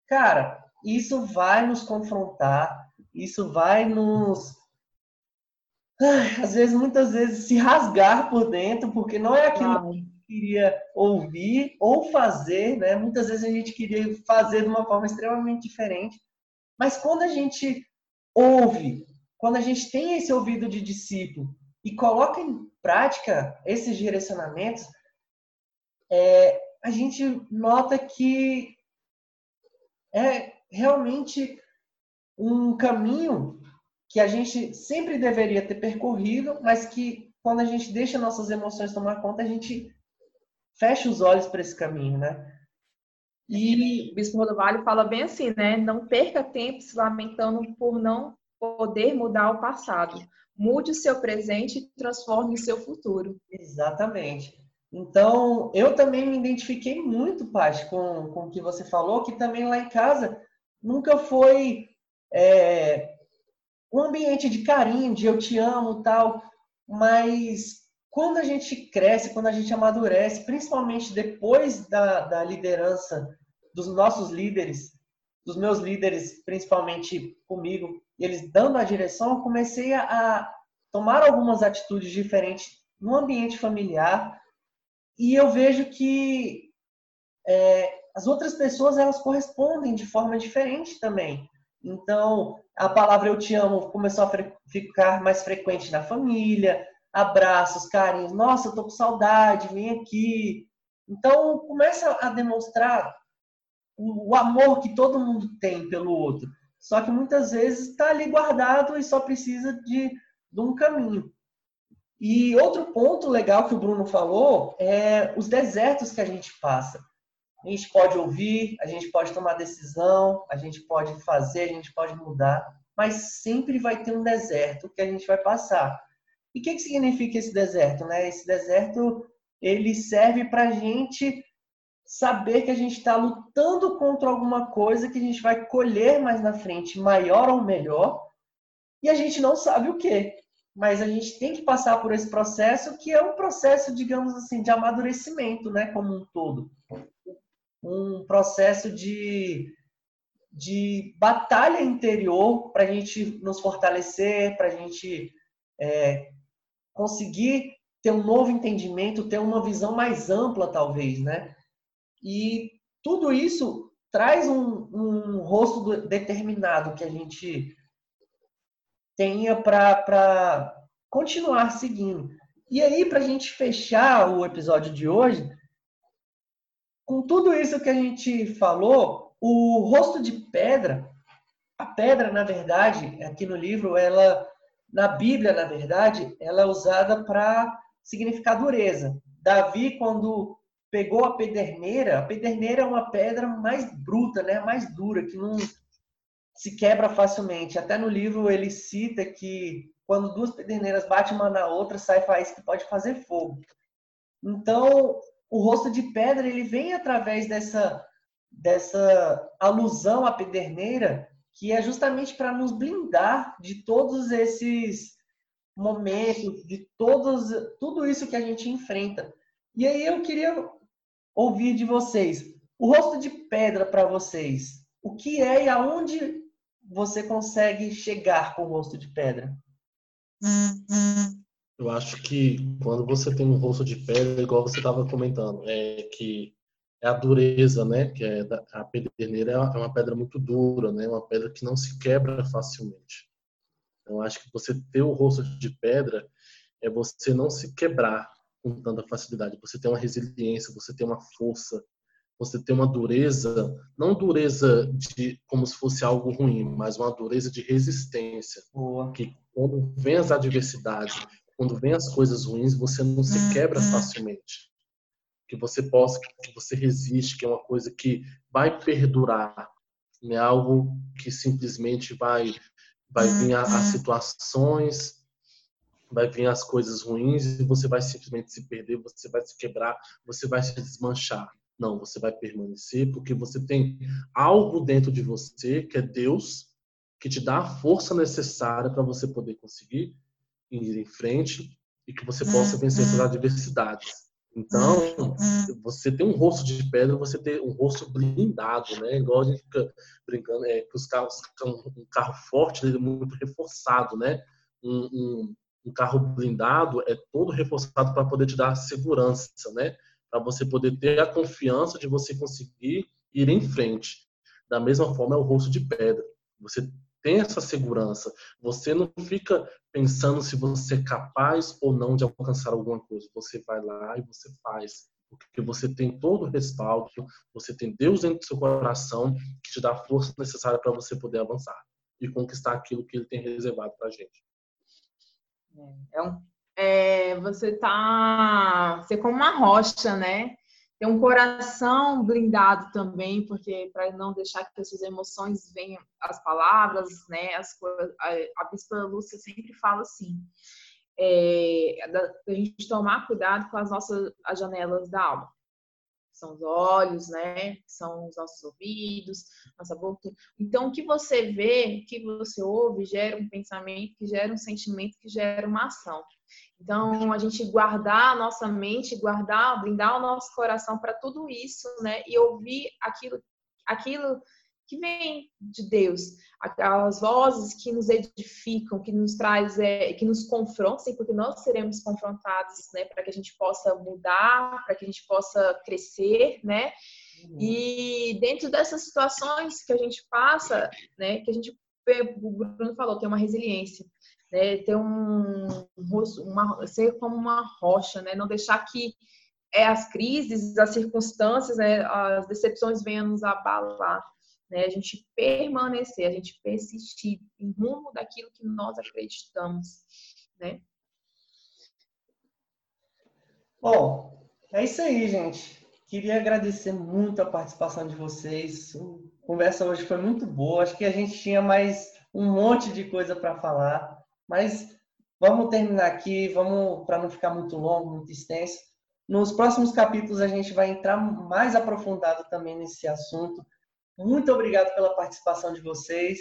cara, isso vai nos confrontar, isso vai nos. Às vezes, muitas vezes, se rasgar por dentro, porque não é aquilo que a gente queria ouvir ou fazer, né? Muitas vezes a gente queria fazer de uma forma extremamente diferente. Mas quando a gente ouve, quando a gente tem esse ouvido de discípulo e coloca em prática esses direcionamentos, é, a gente nota que é realmente um caminho que a gente sempre deveria ter percorrido, mas que quando a gente deixa nossas emoções tomar conta, a gente fecha os olhos para esse caminho, né? E o Bispo Rodovalho fala bem assim, né? Não perca tempo se lamentando por não poder mudar o passado. Mude o seu presente e transforme o seu futuro. Exatamente. Então, eu também me identifiquei muito, Paty, com, com o que você falou, que também lá em casa nunca foi é, um ambiente de carinho, de eu te amo tal, mas quando a gente cresce, quando a gente amadurece, principalmente depois da, da liderança dos nossos líderes, dos meus líderes, principalmente comigo, eles dando a direção, eu comecei a, tomar algumas atitudes diferentes no ambiente familiar, e eu vejo que é, as outras pessoas elas correspondem de forma diferente também. Então, a palavra eu te amo começou a ficar mais frequente na família, abraços, carinhos, nossa, eu tô com saudade, vem aqui. Então, começa a demonstrar o amor que todo mundo tem pelo outro. Só que muitas vezes está ali guardado e só precisa de, de um caminho. E outro ponto legal que o Bruno falou é os desertos que a gente passa. A gente pode ouvir, a gente pode tomar decisão, a gente pode fazer, a gente pode mudar, mas sempre vai ter um deserto que a gente vai passar. E o que, que significa esse deserto? Né? Esse deserto ele serve para a gente saber que a gente está lutando contra alguma coisa que a gente vai colher mais na frente, maior ou melhor, e a gente não sabe o que mas a gente tem que passar por esse processo que é um processo, digamos assim, de amadurecimento, né, como um todo. Um processo de, de batalha interior para a gente nos fortalecer, para a gente é, conseguir ter um novo entendimento, ter uma visão mais ampla, talvez, né? E tudo isso traz um, um rosto determinado que a gente tenha para continuar seguindo. E aí, para a gente fechar o episódio de hoje, com tudo isso que a gente falou, o rosto de pedra, a pedra, na verdade, aqui no livro, ela, na Bíblia, na verdade, ela é usada para significar dureza. Davi, quando pegou a pederneira, a pederneira é uma pedra mais bruta, né? mais dura, que não, se quebra facilmente. Até no livro ele cita que quando duas pederneiras batem uma na outra, sai faísca que pode fazer fogo. Então, o rosto de pedra ele vem através dessa dessa alusão à pederneira, que é justamente para nos blindar de todos esses momentos, de todos tudo isso que a gente enfrenta. E aí eu queria ouvir de vocês, o rosto de pedra para vocês, o que é e aonde você consegue chegar com o rosto de pedra? Eu acho que quando você tem um rosto de pedra, igual você estava comentando, é que é a dureza, né? Que é a pederneira é, é uma pedra muito dura, né? Uma pedra que não se quebra facilmente. Então acho que você ter o rosto de pedra é você não se quebrar com tanta facilidade. Você tem uma resiliência, você tem uma força, você tem uma dureza, não dureza de como se fosse algo ruim, mas uma dureza de resistência. Boa. Que quando vem as adversidades, quando vem as coisas ruins, você não se quebra uhum. facilmente. Que você possa, que você resiste, que é uma coisa que vai perdurar, não é algo que simplesmente vai vai vir as uhum. situações, vai vir as coisas ruins e você vai simplesmente se perder, você vai se quebrar, você vai se desmanchar. Não, você vai permanecer porque você tem algo dentro de você que é Deus que te dá a força necessária para você poder conseguir ir em frente e que você possa vencer as adversidades. Então, você tem um rosto de pedra, você tem um rosto blindado, né? Igual a gente fica brincando, é, que os carros, um carro forte, ele é muito reforçado, né? Um, um, um carro blindado é todo reforçado para poder te dar segurança, né? Para você poder ter a confiança de você conseguir ir em frente. Da mesma forma é o rosto de pedra. Você tem essa segurança. Você não fica pensando se você é capaz ou não de alcançar alguma coisa. Você vai lá e você faz. Porque você tem todo o respaldo, você tem Deus dentro do seu coração que te dá a força necessária para você poder avançar e conquistar aquilo que Ele tem reservado para a gente. É, um, é, você tá, você é como uma rocha, né? Ter um coração blindado também, porque para não deixar que essas emoções venham, as palavras, né, as a, a Bispa Lúcia sempre fala assim, é, da gente tomar cuidado com as nossas as janelas da alma. São os olhos, né? São os nossos ouvidos, nossa boca. Então, o que você vê, o que você ouve, gera um pensamento, que gera um sentimento, que gera uma ação. Então, a gente guardar a nossa mente, guardar, blindar o nosso coração para tudo isso, né? E ouvir aquilo, aquilo que vem de Deus, as vozes que nos edificam, que nos traz, é, que nos confrontam, porque nós seremos confrontados, né? Para que a gente possa mudar, para que a gente possa crescer, né? Uhum. E dentro dessas situações que a gente passa, né? Que a gente, o Bruno falou, tem uma resiliência né? Ter um uma, ser como uma rocha, né? Não deixar que é, as crises, as circunstâncias, né, as decepções venham nos abalar. Né? A gente permanecer, a gente persistir em rumo daquilo que nós acreditamos. Né? Bom, é isso aí, gente. Queria agradecer muito a participação de vocês. A conversa hoje foi muito boa. Acho que a gente tinha mais um monte de coisa para falar. Mas vamos terminar aqui, vamos para não ficar muito longo, muito extenso. Nos próximos capítulos a gente vai entrar mais aprofundado também nesse assunto. Muito obrigado pela participação de vocês.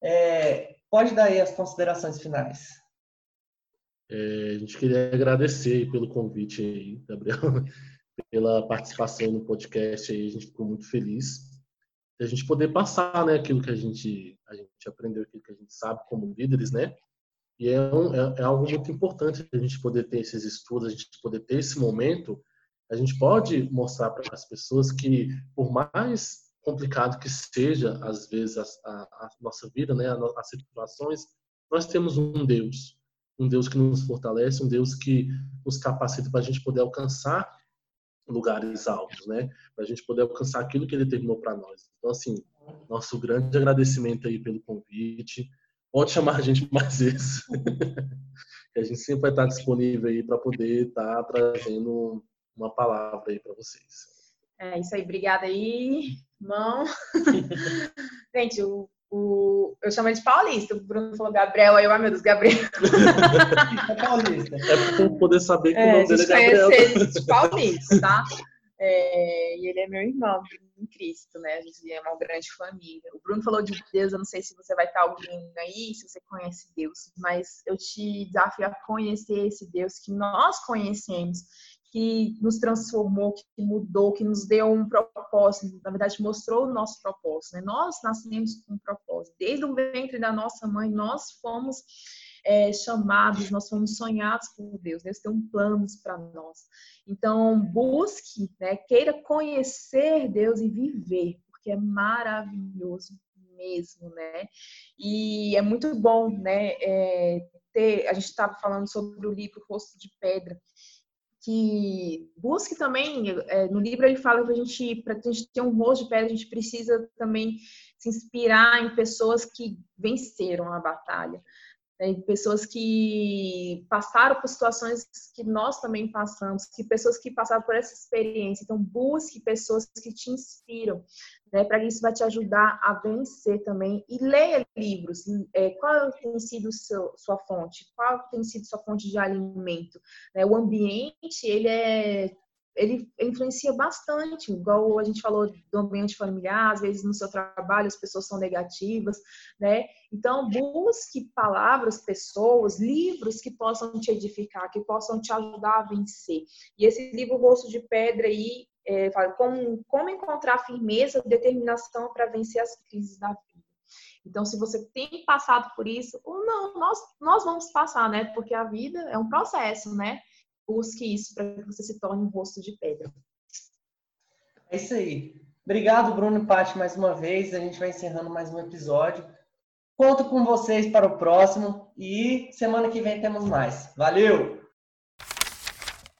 É, pode dar aí as considerações finais. É, a gente queria agradecer pelo convite aí, Gabriel, [laughs] pela participação no podcast aí, a gente ficou muito feliz a gente poder passar, né, aquilo que a gente a gente aprendeu, aquilo que a gente sabe como líderes, né, e é, um, é, é, algo muito importante a gente poder ter esses estudos, a gente poder ter esse momento. A gente pode mostrar para as pessoas que, por mais complicado que seja, às vezes, a, a, a nossa vida, né, as situações, nós temos um Deus. Um Deus que nos fortalece, um Deus que nos capacita para a gente poder alcançar lugares altos, né? Para a gente poder alcançar aquilo que Ele terminou para nós. Então, assim, nosso grande agradecimento aí pelo convite. Pode chamar a gente [laughs] mais vezes. a gente sempre vai estar disponível aí para poder estar trazendo uma palavra aí para vocês. É isso aí, obrigada aí, irmão. [laughs] gente, o, o, eu chamo ele de paulista. O Bruno falou Gabriel, aí eu, ai meu Deus, Gabriel. [laughs] é paulista. É para poder saber que é, o nome dele é Gabriel. De paulista, tá? É, e ele é meu irmão em Cristo, né? A gente é uma grande família. O Bruno falou de Deus, eu não sei se você vai estar ouvindo aí, se você conhece Deus, mas eu te desafio a conhecer esse Deus que nós conhecemos, que nos transformou, que mudou, que nos deu um propósito, na verdade mostrou o nosso propósito, né? Nós nascemos com um propósito. Desde o ventre da nossa mãe, nós fomos é, chamados, nós fomos sonhados por Deus, Deus tem um planos para nós. Então, busque, né, queira conhecer Deus e viver, porque é maravilhoso mesmo, né? E é muito bom, né? É, ter, a gente estava falando sobre o livro Rosto de Pedra, que busque também, é, no livro ele fala que a gente, para a gente ter um rosto de pedra, a gente precisa também se inspirar em pessoas que venceram a batalha né, pessoas que passaram por situações que nós também passamos, que pessoas que passaram por essa experiência. Então, busque pessoas que te inspiram, né, para isso vai te ajudar a vencer também. E leia livros. É, qual tem sido seu, sua fonte? Qual tem sido sua fonte de alimento? Né, o ambiente, ele é ele influencia bastante, igual a gente falou do ambiente familiar, às vezes no seu trabalho as pessoas são negativas, né? Então, busque palavras, pessoas, livros que possam te edificar, que possam te ajudar a vencer. E esse livro Rosto de Pedra aí é, fala como, como encontrar firmeza, determinação para vencer as crises da vida. Então, se você tem passado por isso, ou não, nós, nós vamos passar, né? Porque a vida é um processo, né? Busque isso para que você se torne um rosto de pedra. É isso aí. Obrigado, Bruno e Paty, mais uma vez. A gente vai encerrando mais um episódio. Conto com vocês para o próximo e semana que vem temos mais. Valeu!